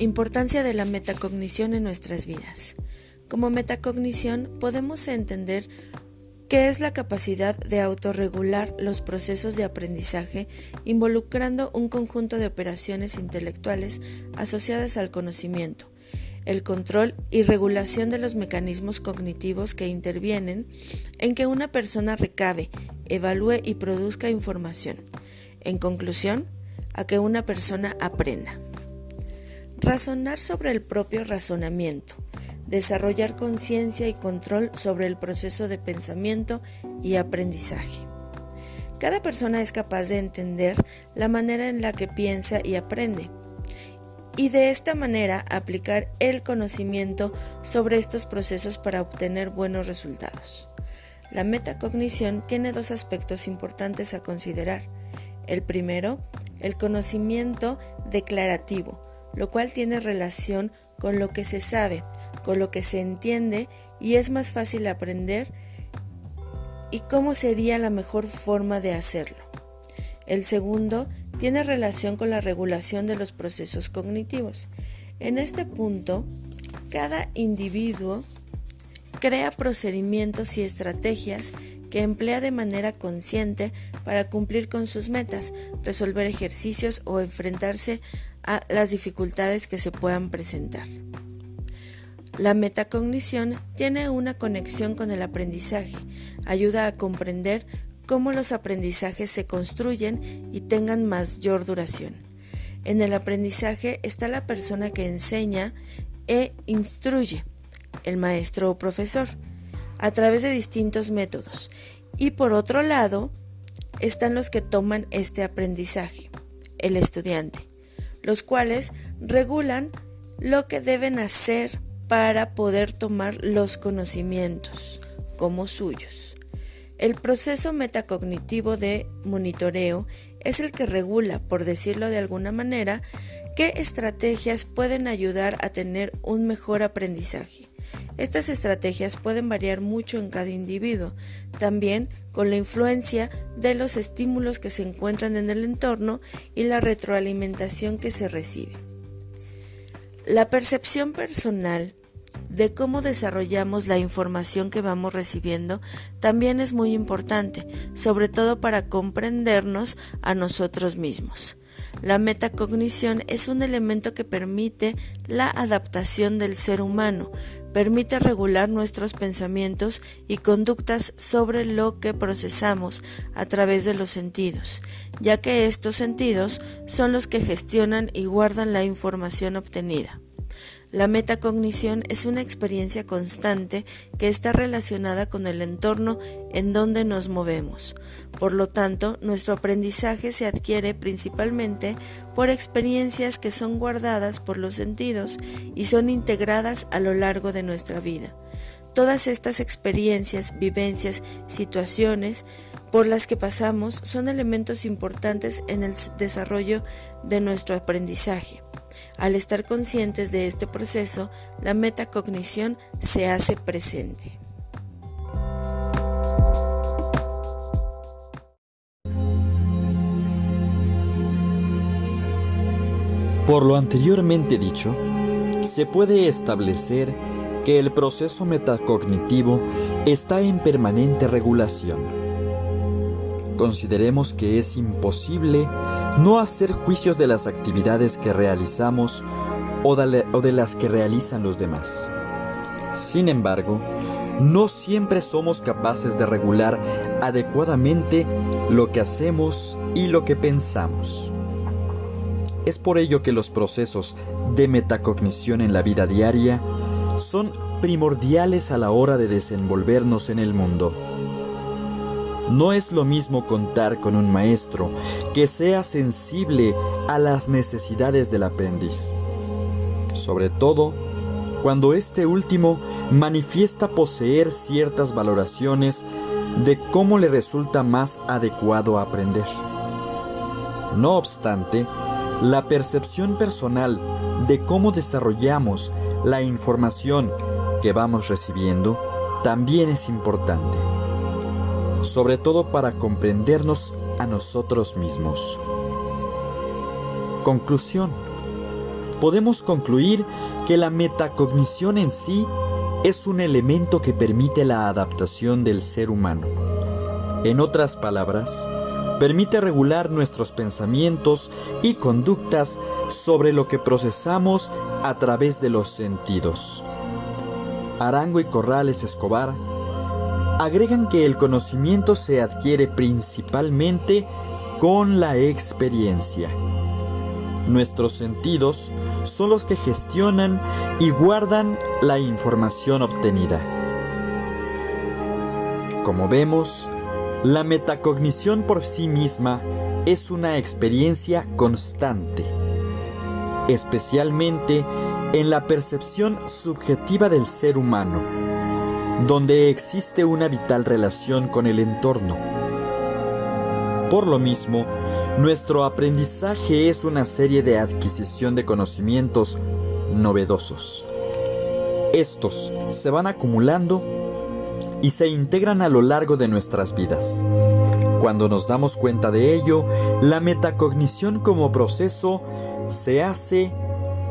Importancia de la metacognición en nuestras vidas. Como metacognición podemos entender qué es la capacidad de autorregular los procesos de aprendizaje involucrando un conjunto de operaciones intelectuales asociadas al conocimiento, el control y regulación de los mecanismos cognitivos que intervienen en que una persona recabe, evalúe y produzca información. En conclusión, a que una persona aprenda. Razonar sobre el propio razonamiento. Desarrollar conciencia y control sobre el proceso de pensamiento y aprendizaje. Cada persona es capaz de entender la manera en la que piensa y aprende, y de esta manera aplicar el conocimiento sobre estos procesos para obtener buenos resultados. La metacognición tiene dos aspectos importantes a considerar. El primero, el conocimiento declarativo, lo cual tiene relación con lo que se sabe, con lo que se entiende y es más fácil aprender y cómo sería la mejor forma de hacerlo. El segundo tiene relación con la regulación de los procesos cognitivos. En este punto, cada individuo crea procedimientos y estrategias que emplea de manera consciente para cumplir con sus metas, resolver ejercicios o enfrentarse a las dificultades que se puedan presentar. La metacognición tiene una conexión con el aprendizaje, ayuda a comprender cómo los aprendizajes se construyen y tengan mayor duración. En el aprendizaje está la persona que enseña e instruye, el maestro o profesor, a través de distintos métodos. Y por otro lado, están los que toman este aprendizaje, el estudiante los cuales regulan lo que deben hacer para poder tomar los conocimientos como suyos. El proceso metacognitivo de monitoreo es el que regula, por decirlo de alguna manera, qué estrategias pueden ayudar a tener un mejor aprendizaje. Estas estrategias pueden variar mucho en cada individuo, también con la influencia de los estímulos que se encuentran en el entorno y la retroalimentación que se recibe. La percepción personal de cómo desarrollamos la información que vamos recibiendo también es muy importante, sobre todo para comprendernos a nosotros mismos. La metacognición es un elemento que permite la adaptación del ser humano, permite regular nuestros pensamientos y conductas sobre lo que procesamos a través de los sentidos, ya que estos sentidos son los que gestionan y guardan la información obtenida. La metacognición es una experiencia constante que está relacionada con el entorno en donde nos movemos. Por lo tanto, nuestro aprendizaje se adquiere principalmente por experiencias que son guardadas por los sentidos y son integradas a lo largo de nuestra vida. Todas estas experiencias, vivencias, situaciones por las que pasamos son elementos importantes en el desarrollo de nuestro aprendizaje. Al estar conscientes de este proceso, la metacognición se hace presente. Por lo anteriormente dicho, se puede establecer que el proceso metacognitivo está en permanente regulación. Consideremos que es imposible no hacer juicios de las actividades que realizamos o de, las que realizan los demás. Sin embargo, no siempre somos capaces de regular adecuadamente lo que hacemos y lo que pensamos. Es por ello que los procesos de metacognición en la vida diaria son primordiales a la hora de desenvolvernos en el mundo. No es lo mismo contar con un maestro que sea sensible a las necesidades del aprendiz, sobre todo cuando este último manifiesta poseer ciertas valoraciones de cómo le resulta más adecuado aprender. No obstante, la percepción personal de cómo desarrollamos la información que vamos recibiendo también es importante sobre todo para comprendernos a nosotros mismos. Conclusión. podemos concluir que la metacognición en sí es un elemento que permite la adaptación del ser humano. En otras palabras, permite regular nuestros pensamientos y conductas sobre lo que procesamos a través de los sentidos. Arango y Corrales Escobar agregan que el conocimiento se adquiere principalmente con la experiencia. Nuestros sentidos son los que gestionan y guardan la información obtenida. Como vemos, la metacognición por sí misma es una experiencia constante, especialmente en la percepción subjetiva del ser humano, donde existe una vital relación con el entorno. Por lo mismo, nuestro aprendizaje es una serie de adquisición de conocimientos novedosos. Estos se van acumulando y se integran a lo largo de nuestras vidas. Cuando nos damos cuenta de ello, la metacognición como proceso se hace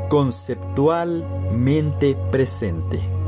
conceptualmente presente.